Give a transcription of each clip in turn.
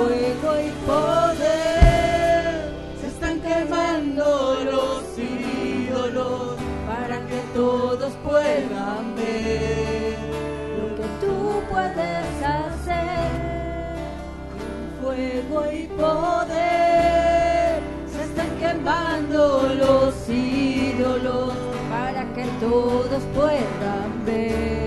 fuego y poder. Se están quemando los ídolos para que todos puedan ver lo que tú puedes hacer. Fuego y poder. Se están quemando los ídolos para que todos puedan ver.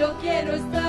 solo quiero estar.